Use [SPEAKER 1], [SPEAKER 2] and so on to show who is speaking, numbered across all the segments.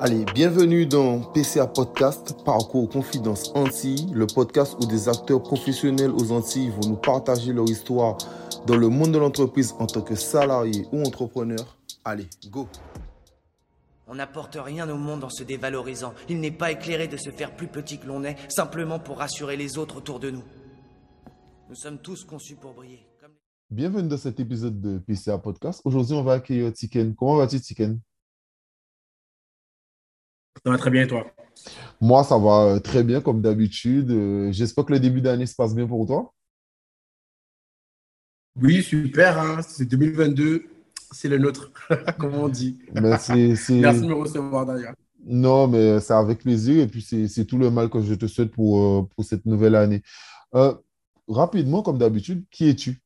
[SPEAKER 1] Allez, bienvenue dans PCA Podcast, Parcours Confidence Antilles, le podcast où des acteurs professionnels aux Antilles vont nous partager leur histoire dans le monde de l'entreprise en tant que salarié ou entrepreneur. Allez, go
[SPEAKER 2] On n'apporte rien au monde en se dévalorisant. Il n'est pas éclairé de se faire plus petit que l'on est, simplement pour rassurer les autres autour de nous. Nous sommes tous conçus pour briller. Comme...
[SPEAKER 1] Bienvenue dans cet épisode de PCA Podcast. Aujourd'hui, on va accueillir Tiken. Comment vas-tu, Tiken?
[SPEAKER 3] Ça va très bien et toi?
[SPEAKER 1] Moi, ça va euh, très bien comme d'habitude. Euh, j'espère que le début d'année se passe bien pour toi.
[SPEAKER 3] Oui, super. Hein. C'est 2022, c'est le nôtre, comme on dit. Merci de me recevoir d'ailleurs.
[SPEAKER 1] Non, mais c'est avec plaisir et puis c'est tout le mal que je te souhaite pour, euh, pour cette nouvelle année. rapidement, comme d'habitude, qui es-tu?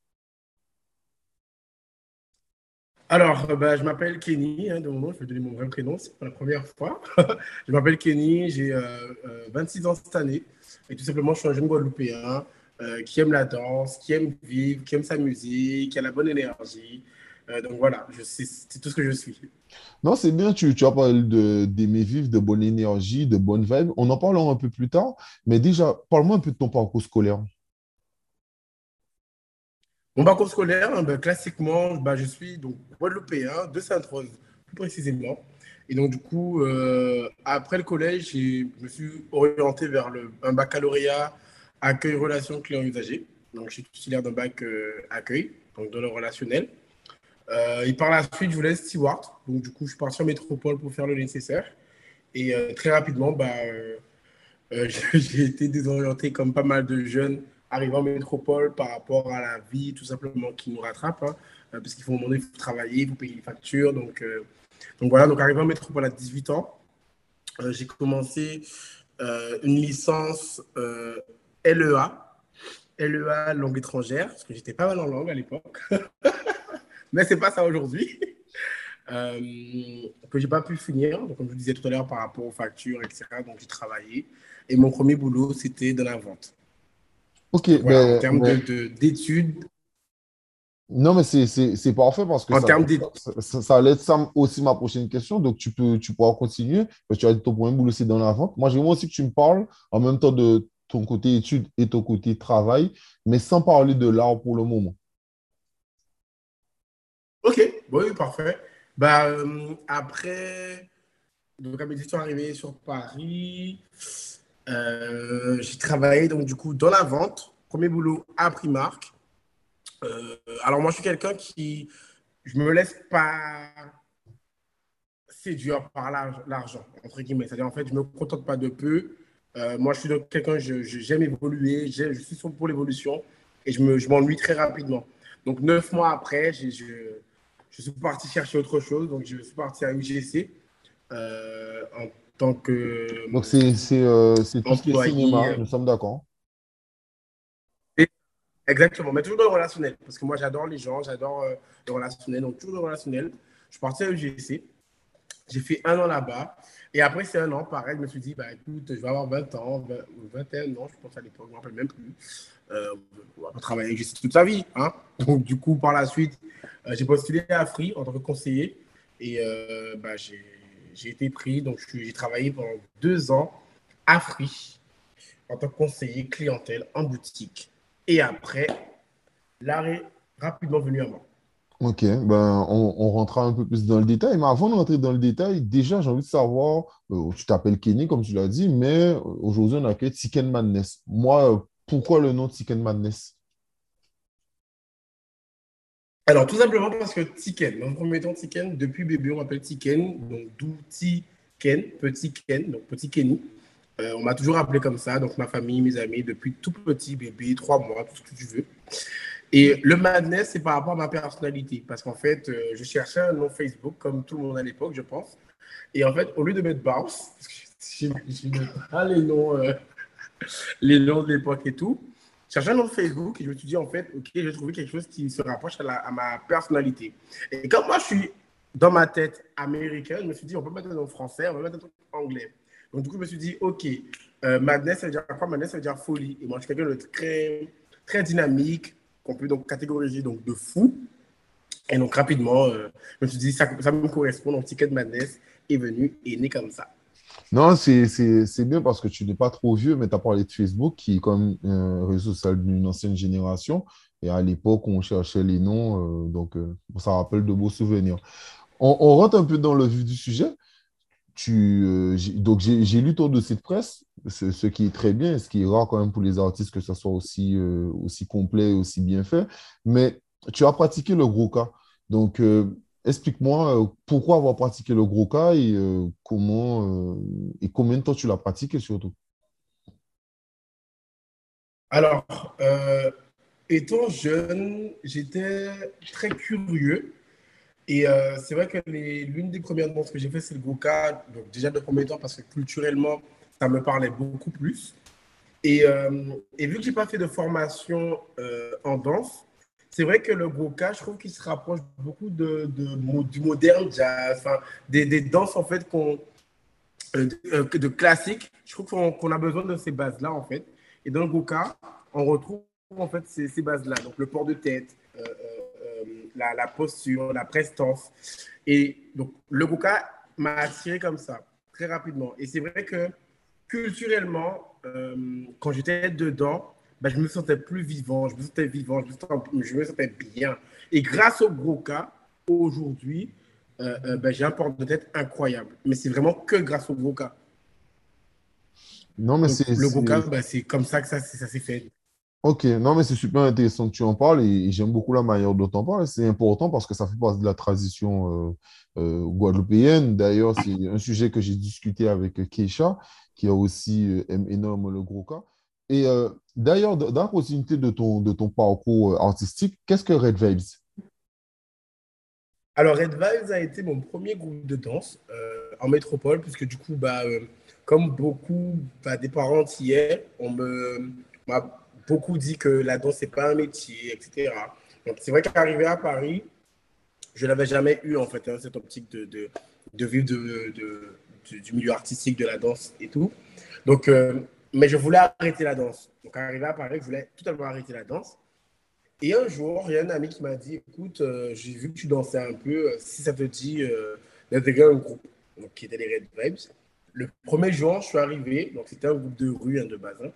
[SPEAKER 3] Alors, euh, bah, je m'appelle Kenny, hein, de mon nom, je vais donner mon vrai prénom, c'est pour la première fois. je m'appelle Kenny, j'ai 26 euh, euh, ans cette année, et tout simplement, je suis un jeune Guadeloupéen qui aime la danse, qui aime vivre, qui aime sa musique, qui a la bonne énergie. donc voilà, c'est tout ce que je suis.
[SPEAKER 1] Non, c'est bien, tu, tu as parlé d'aimer vivre, de bonne énergie, de bonne vibe. On en parlera un peu plus tard, mais déjà, parle-moi un peu de ton parcours scolaire.
[SPEAKER 3] Mon parcours scolaire, hein, ben, classiquement, ben, je suis donc Guadeloupéen de Sainte-Rose, plus précisément. Et donc, du coup, euh, après le collège, je me suis orienté vers le, un baccalauréat accueil relations clients usagers. Donc, je suis titulaire d'un bac euh, accueil, donc dans le relationnel. Euh, et par la suite, je voulais steward. Donc, du coup, je suis parti en métropole pour faire le nécessaire. Et très rapidement, bah, j'ai été désorienté comme pas mal de jeunes arriver en métropole par rapport à la vie, tout simplement, qui nous rattrape. Hein, euh, parce qu'il faut, il faut travailler, il faut payer les factures. Donc, euh, donc voilà, donc arrivé en métropole à 18 ans, euh, j'ai commencé une licence LEA, LEA langue étrangère, parce que j'étais pas mal en langue à l'époque. Mais c'est pas ça aujourd'hui. que j'ai pas pu finir, donc, comme je vous disais tout à l'heure, par rapport aux factures, etc. Donc j'ai travaillé. Et mon premier boulot, c'était de la vente.
[SPEAKER 1] Ok, ben,
[SPEAKER 3] en termes d'études.
[SPEAKER 1] Non, mais c'est parfait parce que ça, ça, ça, allait être aussi ma prochaine question. Donc, tu, peux, tu pourras continuer. Parce que tu as dit ton premier boulot, c'est dans la vente. Moi, j'aimerais aussi que tu me parles en même temps de ton côté études et ton côté travail, mais sans parler de l'art pour le moment.
[SPEAKER 3] Ok, oui, parfait. Bah, euh, après, donc, mes études sont arrivées sur Paris, euh, j'ai travaillé donc du coup dans la vente, premier boulot à Primark. Euh, alors moi je suis quelqu'un qui, je me laisse pas séduire par l'argent entre guillemets. C'est-à-dire en fait je me contente pas de peu. Euh, moi je suis donc quelqu'un j'aime évoluer, je suis pour l'évolution et je me m'ennuie très rapidement. Donc neuf mois après, je, je suis parti chercher autre chose. Donc je suis parti à UGC en donc,
[SPEAKER 1] c'est euh, tout ce qui est cinéma, nous sommes d'accord.
[SPEAKER 3] Exactement, mais toujours dans le relationnel, parce que moi j'adore les gens, j'adore euh, le relationnel, donc toujours le relationnel. Je suis parti à UGC, j'ai fait un an là-bas, et après c'est un an, pareil, je me suis dit, bah écoute, je vais avoir 20 ans, 21 ans, je pense à l'époque, je ne me rappelle même plus. Euh, on va travailler avec UGC toute sa vie. Hein donc du coup, par la suite, euh, j'ai postulé à Free en tant que conseiller, et bah, j'ai j'ai été pris, donc j'ai travaillé pendant deux ans à Free en tant que conseiller clientèle en boutique. Et après, l'arrêt rapidement venu à moi.
[SPEAKER 1] Ok, ben, on, rentrera un peu plus dans le détail. Mais avant de rentrer dans le détail, déjà, j'ai envie de savoir, euh, tu t'appelles Kenny, comme tu l'as dit, mais aujourd'hui, on a que Tiken Madness. Moi, pourquoi le nom Tiken Madness?
[SPEAKER 3] Alors, tout simplement parce que Tiken, le premier temps, Tiken, depuis bébé, on m'appelle Tiken, donc d'où Tiken, petit Ken, donc petit Kenny. Euh, on m'a toujours appelé comme ça, donc ma famille, mes amis, depuis tout petit bébé, trois mois, tout ce que tu veux. Et le madness, c'est par rapport à ma personnalité, parce qu'en fait, euh, je cherchais un nom Facebook, comme tout le monde à l'époque, je pense. Et en fait, au lieu de mettre Bounce, parce que je pas les noms, euh, les noms de l'époque et tout, cherché un nom Facebook et je me suis dit, en fait, OK, j'ai trouvé quelque chose qui se rapproche à, ma personnalité. Et comme moi, je suis dans ma tête américaine, je me suis dit, on peut mettre un nom français, on peut mettre un truc anglais. Donc, du coup, je me suis dit, OK, euh, madness, ça veut dire quoi? Madness, ça veut dire folie. Et moi, je suis quelqu'un de très, très dynamique, qu'on peut donc catégoriser donc, de fou. Et donc, rapidement, euh, je me suis dit, ça, ça me correspond, donc Ticket Madness. est venu et né comme ça.
[SPEAKER 1] Non, c'est bien parce que tu n'es pas trop vieux, mais tu as parlé de Facebook, qui est comme un réseau social d'une ancienne génération. Et à l'époque, on cherchait les noms, euh, donc euh, ça rappelle de beaux souvenirs. On, rentre un peu dans le vif du sujet. Tu, euh, donc, j'ai lu ton dossier de presse, ce, qui est très bien, ce qui est rare quand même pour les artistes que ça soit aussi, aussi complet, aussi bien fait. Mais tu as pratiqué le gros cas. Donc, explique-moi euh, pourquoi avoir pratiqué le gros cas et euh, comment euh, et combien de temps tu l'as pratiqué surtout?
[SPEAKER 3] Alors, étant jeune, j'étais très curieux. Et c'est vrai que l'une des premières danses que j'ai fait, c'est le Goka. Donc, déjà de premier temps, parce que culturellement, ça me parlait beaucoup plus. Et, et vu que je n'ai pas fait de formation en danse, c'est vrai que le Goka, je trouve qu'il se rapproche beaucoup de, du moderne jazz, enfin, des, des, danses en fait qu'on, euh, euh, de classiques. Je trouve qu'on, a besoin de ces bases-là en fait. Et dans le Goka, on retrouve en fait ces, bases-là. Donc le port de tête, euh, la, la, posture, la prestance. Et donc le Goka m'a attiré comme ça, très rapidement. Et c'est vrai que culturellement, quand j'étais dedans, ben, je me sentais plus vivant, je me sentais vivant, je me sentais, bien. Et grâce au gros cas, aujourd'hui, euh, euh, ben, j'ai un port de tête incroyable. Mais c'est vraiment que grâce au gros cas.
[SPEAKER 1] Non, mais c'est.
[SPEAKER 3] Le gros cas, ben, c'est comme ça que ça, ça s'est fait.
[SPEAKER 1] Ok, non, mais c'est super intéressant que tu en parles et, j'aime beaucoup la manière dont tu en parles. C'est important parce que ça fait partie de la tradition euh, guadeloupéenne. D'ailleurs, c'est un sujet que j'ai discuté avec Keisha, qui a aussi aime énorme le gros cas. Et euh, d'ailleurs, dans la continuité de ton, de ton parcours euh, artistique, qu'est-ce que Red Vibes?
[SPEAKER 3] Alors, Red Vibes a été mon premier groupe de danse euh, en métropole, puisque du coup, bah, comme beaucoup bah, des parents hier, on m'a beaucoup dit que la danse, n'est pas un métier, etc. Donc, c'est vrai qu'arrivé à Paris, je n'avais jamais eu, en fait, hein, cette optique de, de, de vivre de, du milieu artistique, de la danse et tout. Donc, mais je voulais arrêter la danse. Donc, arrivé à Paris, je voulais totalement arrêter la danse. Et un jour, il y a un ami qui m'a dit Écoute, euh, j'ai vu que tu dansais un peu, euh, si ça te dit euh, d'intégrer un groupe, donc, qui était les Red Vibes. Le premier jour, je suis arrivé, donc c'était un groupe de rue, hein, de base. Hein.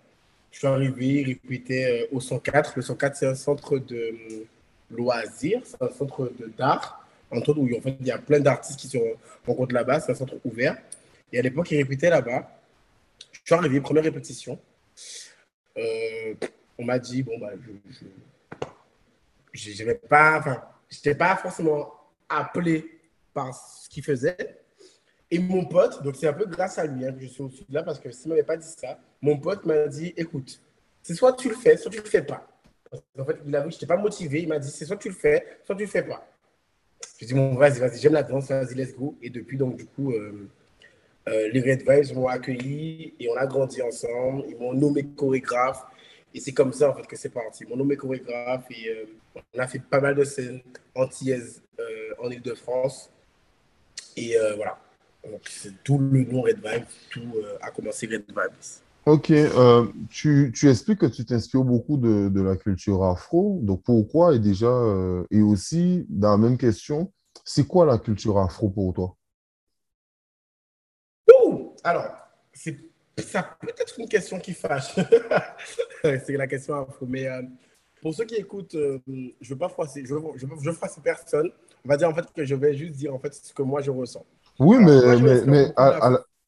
[SPEAKER 3] Je suis arrivé, il répétait au 104. Le 104, c'est un centre de loisirs, c'est un centre d'art, entre autres, où en fait, il y a plein d'artistes qui se rencontrent là-bas, c'est un centre ouvert. Et à l'époque, il répétait là-bas. Je suis arrivé, première répétition. Euh, on m'a dit, bon, bah, je n'avais pas, enfin, je n'étais pas forcément appelé par ce qu'il faisait. Et mon pote, donc c'est un peu grâce à lui hein, que je suis aussi là, parce que s'il ne m'avait pas dit ça, mon pote m'a dit, écoute, c'est soit tu le fais, soit tu ne le fais pas. En fait, il a vu que je n'étais pas motivé. Il m'a dit, c'est soit tu le fais, soit tu ne le fais pas. J'ai dit, bon, vas-y, vas-y, j'aime la danse, vas-y, let's go. Et depuis, donc, du coup, euh, euh, les Red Vibes m'ont accueilli et on a grandi ensemble. Ils m'ont nommé chorégraphe. Et c'est comme ça en fait que c'est parti. Ils m'ont nommé chorégraphe et euh, on a fait pas mal de scènes antillaises euh, en Ile-de-France. Et voilà. Donc c'est tout le nom Red Vibes, tout a commencé Red Vibes.
[SPEAKER 1] Ok, tu, tu, expliques que tu t'inspires beaucoup de, de, la culture afro. Donc pourquoi et déjà, et aussi dans la même question, c'est quoi la culture afro pour toi?
[SPEAKER 3] Alors, c'est ça peut être une question qui fâche. c'est la question afro. Mais euh, pour ceux qui écoutent, euh, je ne veux pas froisser, je, je, je froisser personne. On va dire en fait que je vais juste dire en fait ce que moi je ressens.
[SPEAKER 1] Oui, mais, mais, mais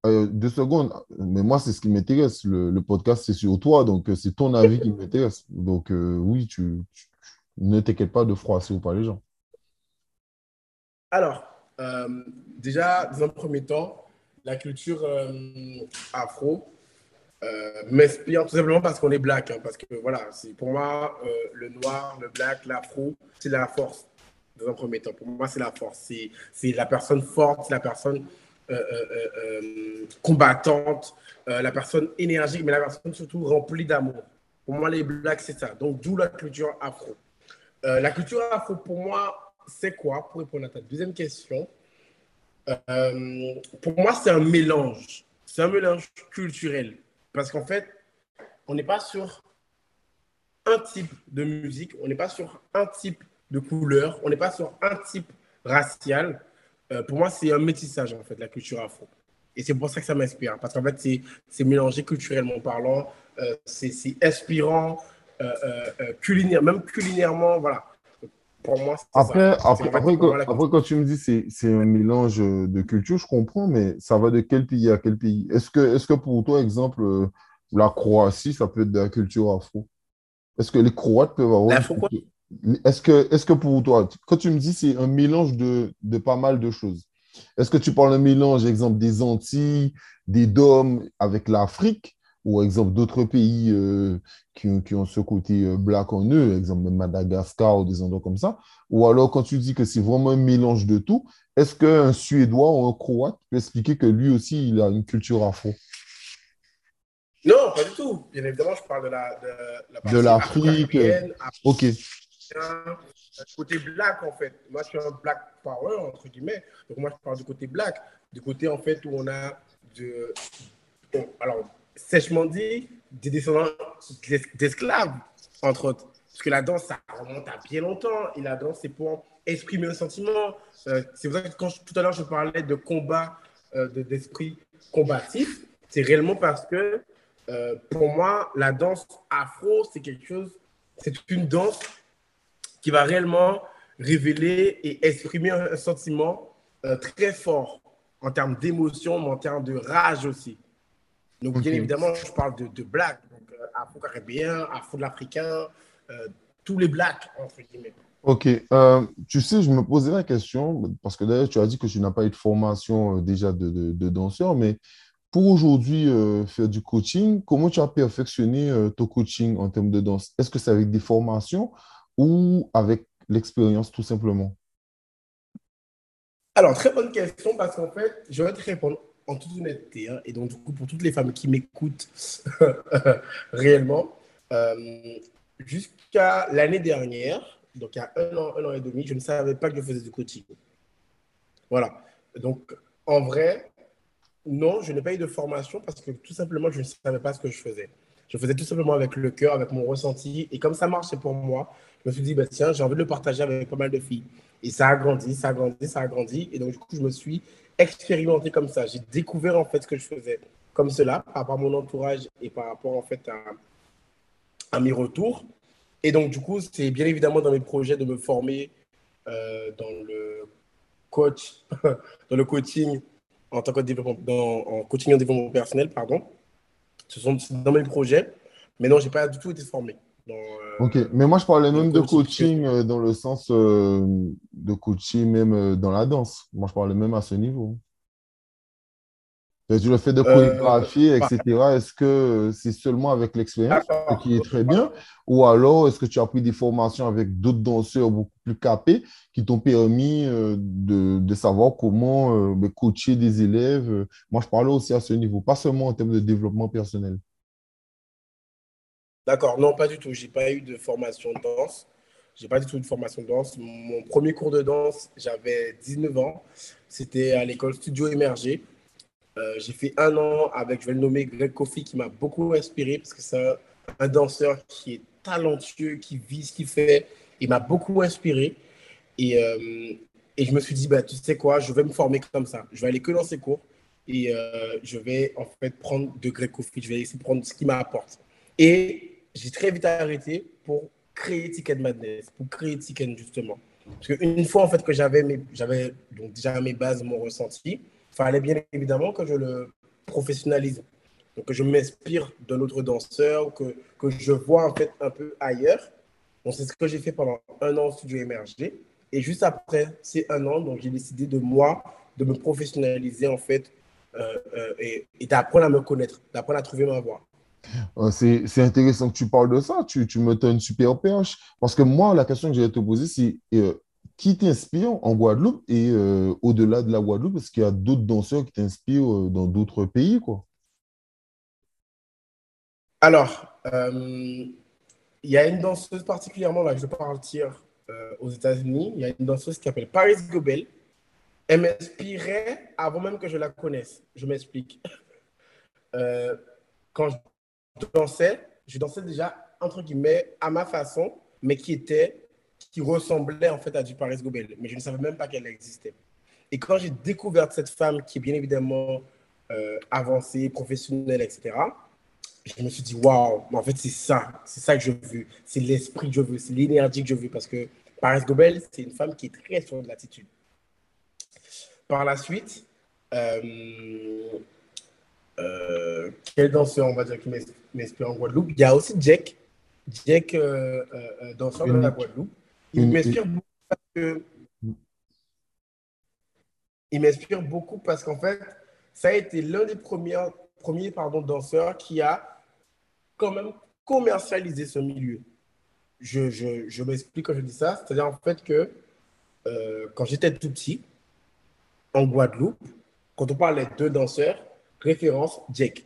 [SPEAKER 1] euh, deux secondes. Mais moi, c'est ce qui m'intéresse. Le, podcast, c'est sur toi. Donc, c'est ton avis qui m'intéresse. Donc, oui, tu, ne t'inquiète pas de froisser ou pas les gens.
[SPEAKER 3] Alors, déjà, dans un premier temps, la culture euh, afro euh, m'inspire tout simplement parce qu'on est black. Hein, parce que voilà, pour moi, euh, le noir, le black, l'afro, c'est la force dans un premier temps. Pour moi, c'est la force. C'est la personne forte, la personne combattante, la personne énergique, mais la personne surtout remplie d'amour. Pour moi, les blacks, c'est ça. Donc, d'où la culture afro. la culture afro, pour moi, c'est quoi? Pour répondre à ta deuxième question, euh, pour moi, c'est un mélange. C'est un mélange culturel. Parce qu'en fait, on n'est pas sur un type de musique, on n'est pas sur un type de couleur, on n'est pas sur un type racial. pour moi, c'est un métissage, en fait, la culture afro. Et c'est pour ça que ça m'inspire. Parce qu'en fait, c'est mélangé culturellement parlant, c'est inspirant, culinaire, même culinairement, voilà.
[SPEAKER 1] Pour moi, après, ça. Après, après, quand, quand, tu me dis c'est c'est un mélange de culture, je comprends, mais ça va de quel pays à quel pays? Est-ce que, est que pour toi, exemple, la Croatie, ça peut être de la culture afro? Est-ce que les Croates peuvent avoir. Est-ce que, est que pour toi, quand tu me dis c'est un mélange de, de pas mal de choses, est-ce que tu parles d'un mélange, exemple, des Antilles, des Dômes avec l'Afrique ou exemple d'autres pays euh, qui, qui, ont ce côté euh, black en eux, exemple Madagascar ou des endroits comme ça Ou alors quand tu dis que c'est vraiment un mélange de tout, est-ce qu'un Suédois ou un Croate peut expliquer que lui aussi, il a une culture afro?
[SPEAKER 3] Non, pas du tout. Bien évidemment, je parle de la
[SPEAKER 1] de, de l'Afrique. Ok
[SPEAKER 3] côté black, en fait. Moi, je suis un black power, entre guillemets. Donc, moi, je parle du côté black. Du côté, en fait, où on a de. alors, sèchement dit, des descendants d'esclaves, entre autres. Parce que la danse, ça remonte à bien longtemps. Et la danse, c'est pour exprimer un sentiment. Euh, c'est pour ça que quand tout à l'heure, je parlais de combat, euh, d'esprit combatif, c'est réellement parce que euh, pour moi, la danse afro, c'est quelque chose, c'est une danse qui va réellement révéler et exprimer un, sentiment euh, très fort en termes d'émotion, mais en termes de rage aussi. Donc, bien évidemment, je parle de, de black, donc euh, afro-caribéen, afro-africain, euh, tous les blacks, entre guillemets.
[SPEAKER 1] Ok, tu sais, je me posais la question, parce que d'ailleurs, tu as dit que tu n'as pas eu de formation déjà de, de, de, danseur, mais pour aujourd'hui faire du coaching, comment tu as perfectionné ton coaching en termes de danse? Est-ce que c'est avec des formations ou avec l'expérience tout simplement?
[SPEAKER 3] Alors, très bonne question parce qu'en fait, je vais te répondre en toute honnêteté. Hein, et donc, du coup, pour toutes les femmes qui m'écoutent réellement, euh, jusqu'à l'année dernière, donc il y a un an, un an et demi, je ne savais pas que je faisais du coaching. Voilà. Donc, en vrai, non, je n'ai pas eu de formation parce que tout simplement, je ne savais pas ce que je faisais. Je faisais tout simplement avec le cœur, avec mon ressenti. Et comme ça marchait pour moi, je me suis dit, bah, tiens, j'ai envie de le partager avec pas mal de filles. Et ça a grandi, ça a grandi, ça a grandi. Et donc, du coup, je me suis expérimenté comme ça. J'ai découvert en fait ce que je faisais comme cela par rapport à mon entourage et par rapport en fait à, mes retours. Et donc, du coup, c'est bien évidemment dans mes projets de me former euh, dans le coach, dans le coaching en tant que développement, en coaching en développement personnel, pardon. Ce sont dans mes projets. Mais non, je n'ai pas du tout été formé.
[SPEAKER 1] Euh, ok, mais moi je parlais même de coaching euh, dans le sens euh, de coaching même dans la danse. Moi je parlais même à ce niveau. Tu le fait de chorégraphier, etc. Est-ce que c'est seulement avec l'expérience, ce qui est très bien, ou alors est-ce que tu as pris des formations avec d'autres danseurs beaucoup plus capés qui t'ont permis de, de, savoir comment ben, coacher des élèves? Moi, je parlais aussi à ce niveau, pas seulement en termes de développement personnel.
[SPEAKER 3] D'accord, non, pas du tout. J'ai pas eu de formation de danse. J'ai pas du tout de formation de danse. Mon premier cours de danse, j'avais 19 ans. C'était à l'école Studio Émergé. Euh, j'ai fait un an avec, je vais le nommer, Greg Kofi, qui m'a beaucoup inspiré parce que c'est un, danseur qui est talentueux, qui vit ce qu'il fait. Il m'a beaucoup inspiré. Et, euh, et, je me suis dit, bah, tu sais quoi, je vais me former comme ça. Je vais aller que dans ses cours et euh, je vais en fait prendre de Greg Kofi. Je vais essayer de prendre ce qu'il m'apporte. Et j'ai très vite arrêté pour créer Ticket Madness, pour créer Ticket justement. Parce qu'une fois en fait que j'avais déjà mes bases, mon ressenti, il fallait bien évidemment que je le professionnalise. Donc que je m'inspire d'un autre danseur, que, que je vois en fait un peu ailleurs. Donc c'est ce que j'ai fait pendant un an au studio émergé. Et juste après ces un an, donc j'ai décidé de moi de me professionnaliser en fait euh, euh, et, d'apprendre à me connaître, d'apprendre à trouver ma voie.
[SPEAKER 1] Euh, c'est intéressant que tu parles de ça. Tu, tu me donnes une super perche. Parce que moi, la question que j'allais te poser, c'est euh, qui t'inspire en Guadeloupe et euh, au-delà de la Guadeloupe, est-ce qu'il y a d'autres danseurs qui t'inspirent dans d'autres pays quoi?
[SPEAKER 3] Alors, il y a une danseuse particulièrement, là, je vais partir aux États-Unis. Il y a une danseuse qui s'appelle Paris Gobel. Elle m'inspirait avant même que je la connaisse. Je m'explique. quand je dansais, je dansais déjà, entre guillemets, à ma façon, mais qui était, qui ressemblait en fait à du Paris Gobel. Mais je ne savais même pas qu'elle existait. Et quand j'ai découvert cette femme qui est bien évidemment euh, avancée, professionnelle, etc., je me suis dit, waouh, en fait, c'est ça, c'est ça que je veux. C'est l'esprit que je veux, c'est l'énergie que je veux. Parce que Paris Gobel, c'est une femme qui est très sur de l'attitude. Par la suite, euh, euh, quel danseur, on va dire, qui m'inspire en Guadeloupe Il y a aussi Jack, Jack, euh, euh danseur de la Guadeloupe. Il m'inspire beaucoup parce que. Il m'inspire beaucoup parce qu'en fait, ça a été l'un des premiers, premiers pardon, danseurs qui a quand même commercialisé ce milieu. Je, je, je m'explique quand je dis ça. C'est-à-dire en fait que quand j'étais tout petit, en Guadeloupe, quand on parlait de danseurs, référence Jake.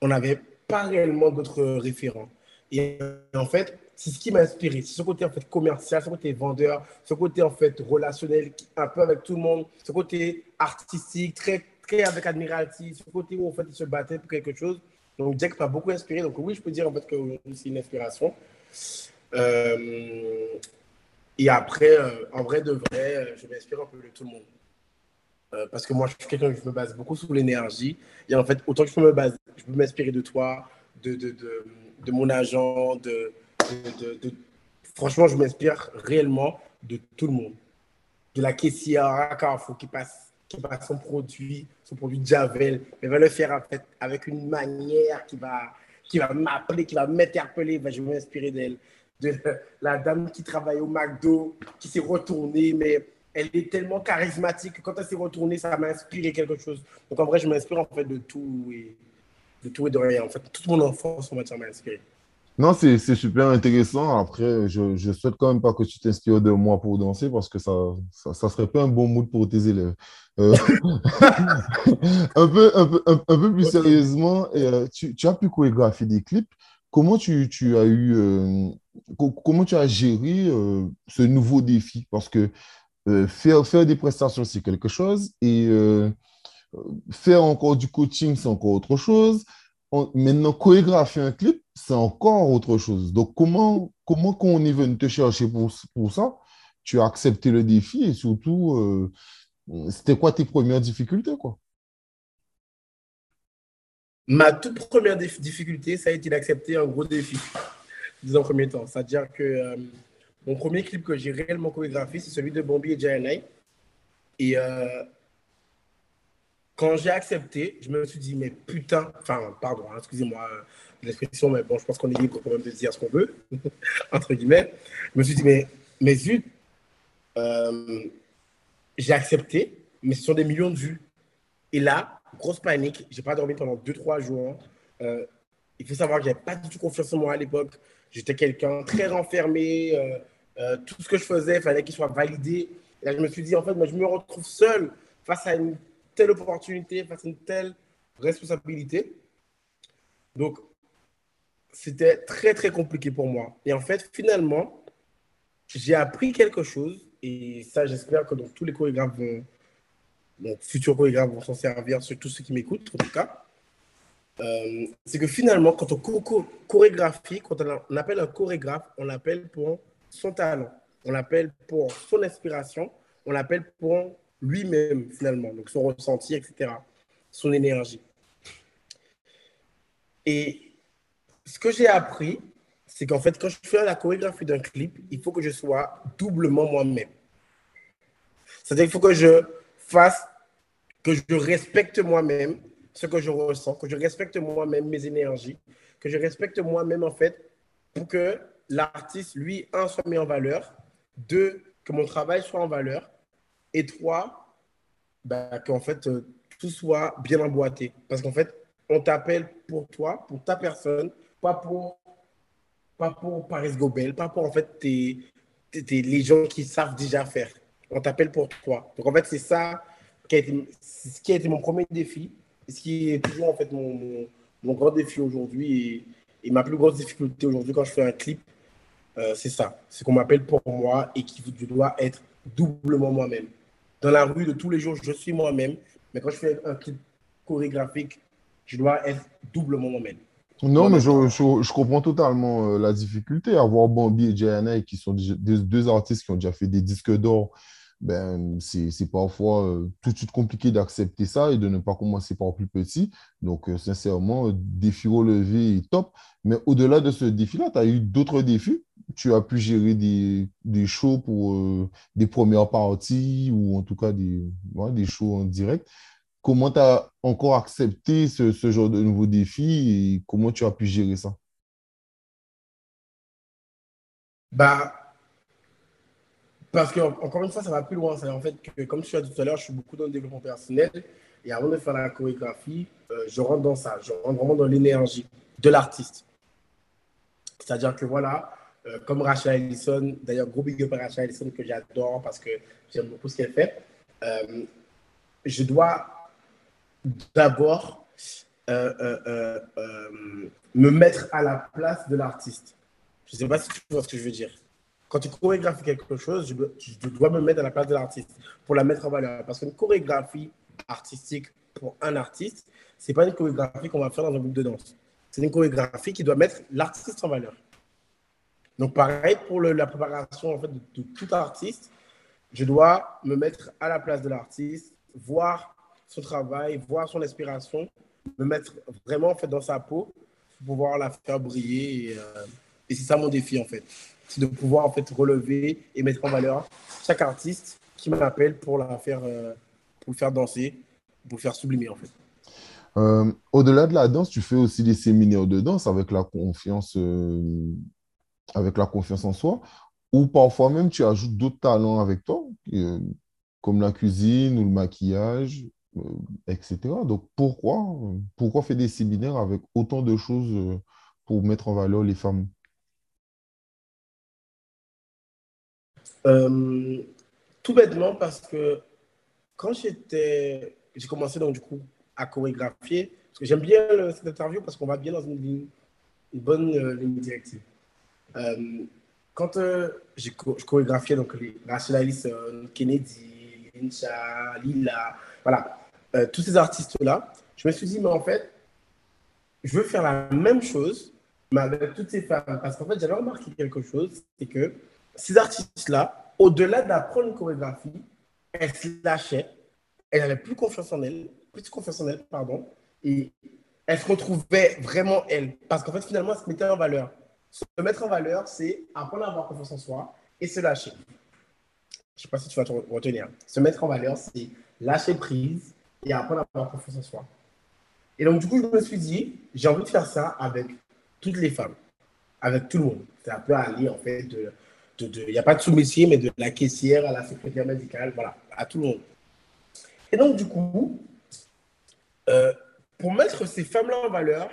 [SPEAKER 3] On n'avait pas réellement d'autres référents. Et en fait, c'est ce qui m'a inspiré. C'est ce côté en fait commercial, ce côté vendeur, ce côté en fait relationnel, un peu avec tout le monde, ce côté artistique, très, très avec admiratif, ce côté où en fait il se battait pour quelque chose. Donc Jack m'a beaucoup inspiré. Donc oui, je peux dire en fait que c'est une inspiration. Euh, et après, euh, en vrai de vrai, euh, je m'inspire un peu de tout le monde. Euh, parce que moi, je suis quelqu'un qui me base beaucoup sur l'énergie. Et en fait, autant que je peux me baser, je peux m'inspirer de toi, de, de, de, mon agent, de, de franchement, je m'inspire réellement de tout le monde. De la caissière à Carrefour qui passe, qui passe son produit, son produit Javel, mais va le faire en fait, avec une manière qui va, qui va m'appeler, qui va m'interpeller. Ben, je vais m'inspirer d'elle. De la dame qui travaille au McDo, qui s'est retournée, mais elle est tellement charismatique. Quand elle s'est retournée, ça m'a inspiré quelque chose. Donc en vrai, je m'inspire en fait de tout et de tout et de rien. En fait, toute mon enfance, on va dire, m'a inspiré.
[SPEAKER 1] Non, c'est super intéressant. Après, je, je souhaite quand même pas que tu t'inspires de moi pour danser parce que ça, ça, ça, serait pas un bon mood pour tes élèves. Euh, un, peu, un, peu, un, peu plus sérieusement, euh, tu, tu, as pu chorégraphier des clips. Comment tu, tu as eu, euh, comment tu as géré ce nouveau défi? Parce que euh, faire, faire des prestations, c'est quelque chose. Et euh, faire encore du coaching, c'est encore autre chose. maintenant, chorégraphier un clip, c'est encore autre chose. Donc, comment, comment quand on est venu te chercher pour, pour ça, tu as accepté le défi et surtout, euh, c'était quoi tes premières difficultés, quoi?
[SPEAKER 3] Ma toute première difficulté, ça a été d'accepter un gros défi, disons en premier temps. C'est-à-dire que mon premier clip que j'ai réellement chorégraphié, c'est celui de Bombi et Jayanai. Et euh, quand j'ai accepté, je me suis dit, mais putain, enfin, pardon, hein, excusez-moi euh, l'expression, mais bon, je pense qu'on est libre quand même de dire ce qu'on veut, entre guillemets. Je me suis dit, mais, mais zut, euh, j'ai accepté, mais ce sont des millions de vues. Et là, grosse panique, j'ai pas dormi pendant 2-3 jours. il faut savoir que j'avais pas du tout confiance en moi à l'époque. J'étais quelqu'un très renfermé. Euh, tout ce que je faisais, il fallait qu'il soit validé. Et là, je me suis dit, en fait, moi, je me retrouve seul face à une telle opportunité, face à une telle responsabilité. Donc, c'était très, très compliqué pour moi. Et en fait, finalement, j'ai appris quelque chose. Et ça, j'espère que donc, tous les chorégraphes vont, donc futurs chorégraphes vont s'en servir, surtout ceux qui m'écoutent, en tout cas. Euh, c'est que finalement, quand on chorégraphie, quand on appelle un chorégraphe, on l'appelle pour son talent, on l'appelle pour son inspiration, on l'appelle pour lui-même finalement, donc son ressenti, etc., son énergie. Et ce que j'ai appris, c'est qu'en fait, quand je fais la chorégraphie d'un clip, il faut que je sois doublement moi-même. C'est-à-dire qu'il faut que je fasse, que je respecte moi-même ce que je ressens, que je respecte moi-même mes énergies, que je respecte moi-même en fait, pour que l'artiste, lui, un, soit mis en valeur, deux, que mon travail soit en valeur, et trois, bah, qu'en fait, euh, tout soit bien emboîté. Parce qu'en fait, on t'appelle pour toi, pour ta personne, pas pour, pas pour Paris Gobel, pas pour en fait les gens qui savent déjà faire. On t'appelle pour toi. Donc en fait, c'est ça qui a été, mon premier défi, ce qui est toujours en fait mon, mon, grand défi aujourd'hui et, ma plus grosse difficulté aujourd'hui quand je fais un clip, euh, c'est ça. C'est qu'on m'appelle pour moi et que je dois être doublement moi-même. Dans la rue de tous les jours, je suis moi-même, mais quand je fais un clip chorégraphique, je dois être doublement moi-même.
[SPEAKER 1] Non, mais je, je, comprends totalement euh, la difficulté. Avoir Bambi et Jayana, qui sont deux, deux, artistes qui ont déjà fait des disques d'or ben, c'est parfois euh, tout de suite compliqué d'accepter ça et de ne pas commencer par plus petit. Donc, euh, sincèrement, défi relevé est top. Mais au-delà de ce défi-là, tu as eu d'autres défis? Tu as pu gérer des, des shows pour des premières parties ou en tout cas des, des shows en direct. Comment tu as encore accepté ce, ce genre de nouveaux défis et comment tu as pu gérer ça?
[SPEAKER 3] Bah, parce que, encore une fois, ça va plus loin. En fait, que, comme tu as dit tout à l'heure, je suis beaucoup dans le développement personnel. Et avant de faire la chorégraphie, euh, je rentre dans ça. Je rentre vraiment dans l'énergie de l'artiste. C'est-à-dire que voilà, euh, comme Rachel Ellison, d'ailleurs, gros big up à Rachel Ellison que j'adore parce que j'aime beaucoup ce qu'elle fait. Euh, je dois d'abord me mettre à la place de l'artiste. Je ne sais pas si tu vois ce que je veux dire. Quand tu chorégraphies quelque chose, je, dois me mettre à la place de l'artiste pour la mettre en valeur. Parce qu'une chorégraphie artistique pour un artiste, ce n'est pas une chorégraphie qu'on va faire dans un groupe de danse. C'est une chorégraphie qui doit mettre l'artiste en valeur. Donc, pareil pour la préparation de, tout artiste, je dois me mettre à la place de l'artiste, voir son travail, voir son inspiration, me mettre vraiment en fait, dans sa peau pour pouvoir la faire briller. Euh, et c'est ça mon défi en fait. C'est de pouvoir en fait relever et mettre en valeur chaque artiste qui m'appelle pour la faire, euh, pour faire danser, pour faire sublimer en fait.
[SPEAKER 1] Euh, au-delà de la danse, tu fais aussi des séminaires de danse avec la confiance, avec la confiance en soi, ou parfois même tu ajoutes d'autres talents avec toi, comme la cuisine ou le maquillage, euh, etc. Donc, pourquoi, pourquoi faire des séminaires avec autant de choses euh, pour mettre en valeur les femmes?
[SPEAKER 3] Euh, Tout bêtement parce que quand j'étais, j'ai commencé donc du coup à chorégraphier, parce que j'aime bien cette interview parce qu'on va bien dans une, bonne ligne directive. quand j'ai chorégraphié donc les Rachel Alice Kennedy, Lyncha, Lila, voilà, euh, tous ces artistes-là, je me suis dit, mais en fait, je veux faire la même chose, mais avec toutes ces femmes. Parce qu'en fait, j'avais remarqué quelque chose, c'est que ces artistes-là, au-delà d'apprendre une chorégraphie, elles se lâchaient, elles n'avaient plus confiance en elles, plus confiance en elles, pardon, et elles se retrouvaient vraiment elles. Parce qu'en fait, finalement, elles se mettaient en valeur. Se mettre en valeur, c'est apprendre à avoir confiance en soi et se lâcher. Je ne sais pas si tu vas te retenir. Se mettre en valeur, c'est lâcher prise, et apprendre à avoir confiance en soi. Et donc, du coup, je me suis dit, j'ai envie de faire ça avec toutes les femmes, avec tout le monde. C'est un peu aller, en fait, de. Il n'y a pas de sous-métier, mais de la caissière à la secrétaire médicale, voilà, à tout le monde. Et donc, du coup, euh, pour mettre ces femmes-là en valeur,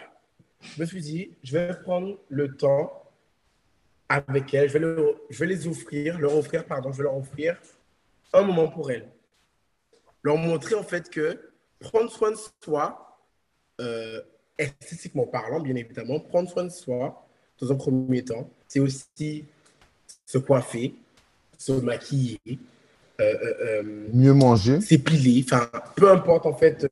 [SPEAKER 3] je me suis dit, je vais prendre le temps avec elles, je vais, je vais les offrir, leur offrir, pardon, je vais leur offrir un moment pour elles leur montrer en fait que prendre soin de soi, euh, esthétiquement parlant, bien évidemment, prendre soin de soi, dans un premier temps, c'est aussi se coiffer, se maquiller,
[SPEAKER 1] euh, euh, mieux manger,
[SPEAKER 3] s'épiler, enfin, peu importe en fait,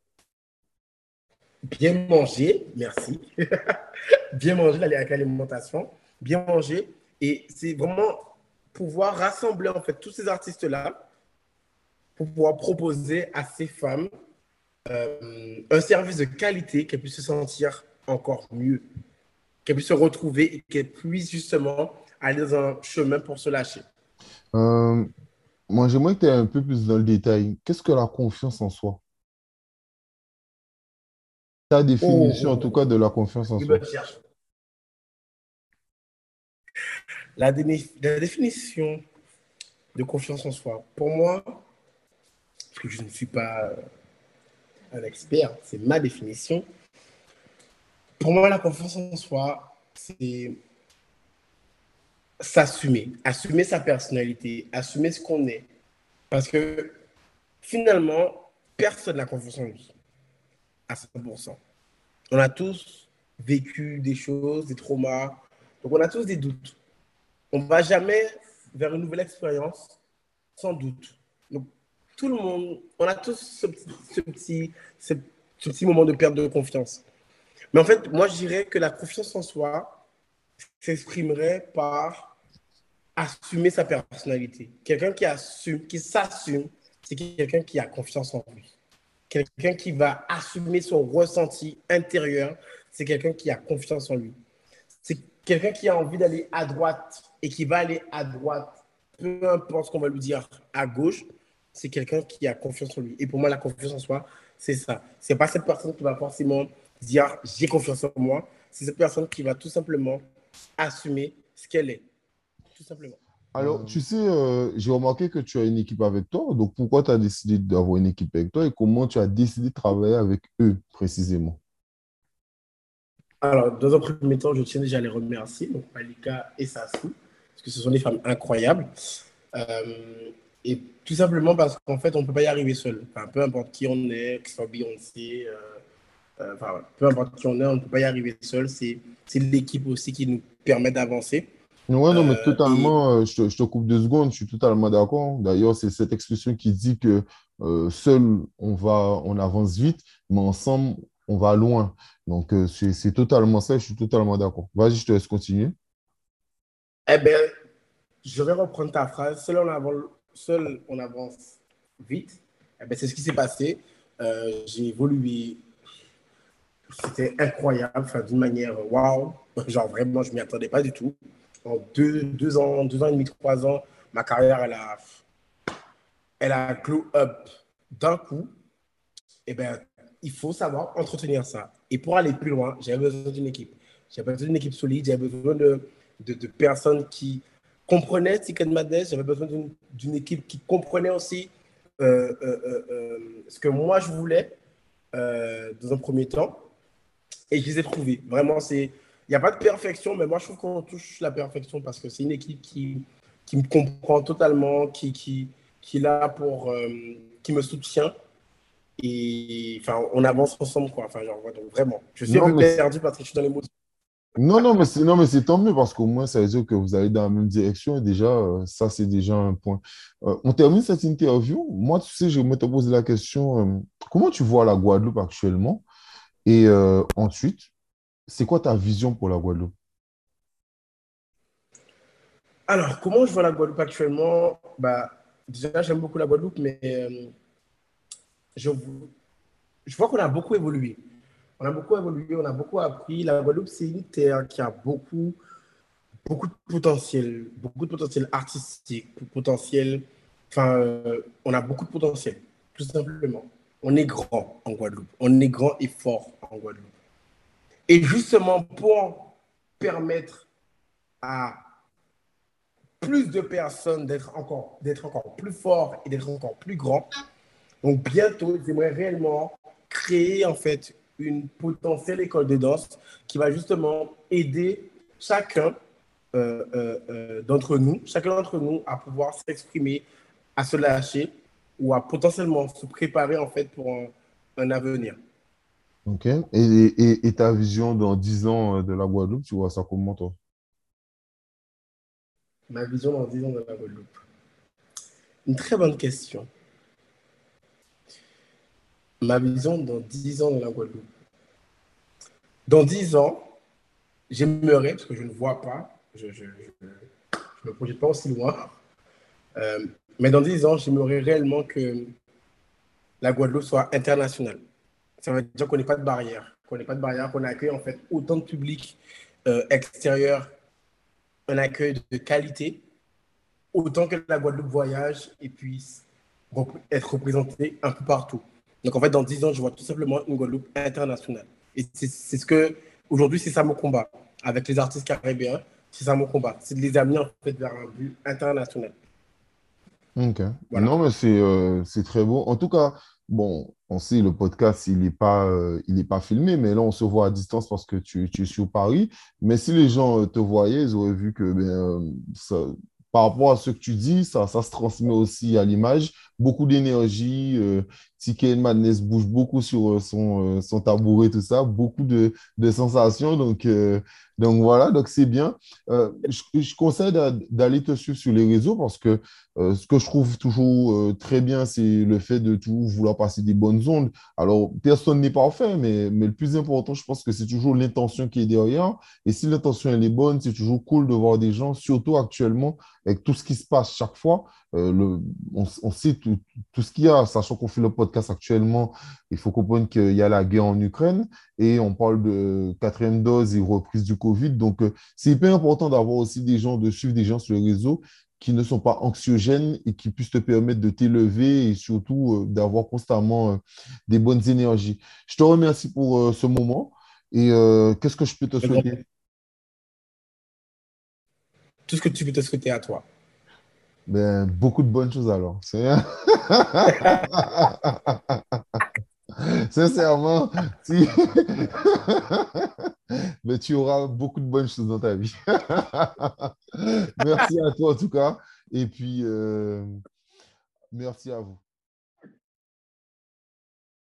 [SPEAKER 3] bien manger, merci, bien manger avec l'alimentation, bien manger, et c'est vraiment pouvoir rassembler en fait tous ces artistes-là pour pouvoir proposer à ces femmes euh, un service de qualité qu'elles puissent se sentir encore mieux, qu'elles puissent se retrouver et qu'elles puissent justement aller dans un chemin pour se lâcher.
[SPEAKER 1] Euh, moi, j'aimerais que tu aies un peu plus dans le détail. Qu'est-ce que la confiance en soi? Ta définition, en tout cas, de la confiance en soi.
[SPEAKER 3] La, la définition de confiance en soi, pour moi, que je ne suis pas euh, un expert, c'est ma définition. Pour moi, la confiance en soi, c'est s'assumer, assumer sa personnalité, assumer ce qu'on est. Parce que finalement, personne n'a confiance en lui à 100%. On a tous vécu des choses, des traumas, donc on a tous des doutes. On ne va jamais vers une nouvelle expérience sans doute. Donc tout le monde, on a tous ce petit, ce petit, moment de perte de confiance. Mais en fait, moi, je dirais que la confiance en soi s'exprimerait par assumer sa personnalité. Quelqu'un qui assume, qui s'assume, c'est quelqu'un qui a confiance en lui. Quelqu'un qui va assumer son ressenti intérieur, c'est quelqu'un qui a confiance en lui. C'est quelqu'un qui a envie d'aller à droite et qui va aller à droite, peu importe ce qu'on va lui dire à gauche, c'est quelqu'un qui a confiance en lui. Et pour moi, la confiance en soi, c'est ça. C'est pas cette personne qui va forcément dire j'ai confiance en moi. C'est cette personne qui va tout simplement assumer ce qu'elle est. Tout simplement.
[SPEAKER 1] Alors, tu sais, euh, j'ai remarqué que tu as une équipe avec toi. Donc, pourquoi tu as décidé d'avoir une équipe avec toi et comment tu as décidé de travailler avec eux précisément?
[SPEAKER 3] Alors, dans un premier temps, je tiens déjà à les remercier, donc Malika et Sassou, parce que ce sont des femmes incroyables. Euh, et tout simplement parce qu'en fait, on ne peut pas y arriver seul. Enfin, peu importe qui on est, que ce soit Beyoncé, euh, enfin, peu importe qui on est, on ne peut pas y arriver seul. C'est l'équipe aussi qui nous permet d'avancer.
[SPEAKER 1] Oui, non, mais euh, totalement, euh, je, te, je, te, coupe deux secondes, je suis totalement d'accord. D'ailleurs, c'est cette expression qui dit que euh, seul, on va, on avance vite, mais ensemble, on va loin. Donc, c'est totalement ça, je suis totalement d'accord. Vas-y, je te laisse continuer.
[SPEAKER 3] Eh bien, je vais reprendre ta phrase. Seul, on avance, seul, on avance vite. Eh bien, c'est ce qui s'est passé. J'ai évolué. C'était incroyable, d'une manière waouh. Genre, vraiment, je ne m'y attendais pas du tout en deux, deux, ans, deux ans et demi, trois ans, ma carrière, elle a, elle a glow up d'un coup. Et eh bien, il faut savoir entretenir ça. Et pour aller plus loin, j'avais besoin d'une équipe. J'avais besoin d'une équipe solide, j'avais besoin de, de, personnes qui comprenaient Ticket Madness, j'avais besoin d'une équipe qui comprenait aussi euh, euh, euh, ce que moi je voulais dans un premier temps. Et je les ai trouvés. Vraiment, c'est n'y a pas de perfection, mais moi, je trouve qu'on touche la perfection parce que c'est une équipe qui, qui me comprend totalement, qui, qui, qui est là pour. Euh, qui me soutient. Et enfin, on avance ensemble, quoi. Enfin, genre, donc vraiment. Je suis un peu perdu parce que je suis dans les mots.
[SPEAKER 1] Non, non, mais c'est, non, mais c'est tant mieux parce qu'au moins, ça veut dire que vous allez dans la même direction. Et déjà, euh, ça, c'est déjà un point. Euh, on termine cette interview. Moi, tu sais, je me te poser la question comment tu vois la Guadeloupe actuellement? Et ensuite, c'est quoi ta vision pour la Guadeloupe?
[SPEAKER 3] Alors, comment je vois la Guadeloupe actuellement? Bah, Déjà, j'aime beaucoup la Guadeloupe, mais euh, je, je vois qu'on a beaucoup évolué. On a beaucoup évolué, on a beaucoup appris. La Guadeloupe, c'est une terre qui a beaucoup, de potentiel, beaucoup de potentiel artistique, potentiel. Enfin, euh, on a beaucoup de potentiel, tout simplement. On est grand en Guadeloupe. On est grand et fort en Guadeloupe. Et justement, pour permettre à plus de personnes d'être encore, d'être encore plus forts et d'être encore plus grands, donc bientôt, j'aimerais réellement créer en fait une potentielle école de danse qui va justement aider chacun euh, euh, euh, d'entre nous, chacun d'entre nous à pouvoir s'exprimer, à se lâcher ou à potentiellement se préparer en fait pour un avenir.
[SPEAKER 1] Ok. Et, et, ta vision dans 10 ans euh, de la Guadeloupe, tu vois ça comment, toi?
[SPEAKER 3] Ma vision dans 10 ans de la Guadeloupe. Une très bonne question. Ma vision dans 10 ans de la Guadeloupe. Dans 10 ans, j'aimerais, parce que je ne vois pas, je ne me projette pas aussi loin, euh, mais dans 10 ans, j'aimerais réellement que la Guadeloupe soit internationale ça veut dire qu'on n'est pas de barrière, qu'on n'est pas de barrière, qu'on accueille en fait autant de public euh, extérieur, un accueil de qualité, autant que la Guadeloupe voyage et puisse être représentée un peu partout. Donc en fait, dans 10 ans, je vois tout simplement une Guadeloupe internationale. Et c'est ce que, aujourd'hui, c'est ça mon combat. Avec les artistes caribéens, c'est ça mon combat. C'est de les amener en fait vers un but international.
[SPEAKER 1] Ok. Non, mais euh, c'est très beau. En tout cas, bon, on sait, le podcast, il n'est pas, euh, pas filmé, mais là, on se voit à distance parce que tu, tu es sur Paris. Mais si les gens euh, te voyaient, ils auraient vu que ben, ça, par rapport à ce que tu dis, ça, ça se transmet aussi à l'image. Beaucoup d'énergie. Euh, Ticket Madness bouge beaucoup sur euh, son, euh, son tabouret, tout ça. Beaucoup de, de sensations. Donc, euh, donc voilà, donc c'est bien. je, je, conseille d'aller te suivre sur les réseaux parce que ce que je trouve toujours très bien, c'est le fait de toujours vouloir passer des bonnes ondes. Alors, personne n'est parfait, mais, mais le plus important, je pense que c'est toujours l'intention qui est derrière. Et si l'intention elle est bonne, c'est toujours cool de voir des gens, surtout actuellement, avec tout ce qui se passe chaque fois, euh, le, on, sait tout, tout ce qu'il y a, sachant qu'on fait le podcast actuellement, il faut comprendre qu'il y a la guerre en Ukraine et on parle de quatrième dose et reprise du Covid. Donc, euh, c'est hyper important d'avoir aussi des gens, de suivre des gens sur les réseaux qui ne sont pas anxiogènes et qui puissent te permettre de t'élever et surtout euh, d'avoir constamment des bonnes énergies. Je te remercie pour ce moment et qu'est-ce que je peux te souhaiter?
[SPEAKER 3] Tout ce que tu peux te souhaiter à toi.
[SPEAKER 1] Ben, beaucoup de bonnes choses alors. Sincèrement, si... Mais tu auras beaucoup de bonnes choses dans ta vie. merci à toi en tout cas. Et puis, euh, merci à vous.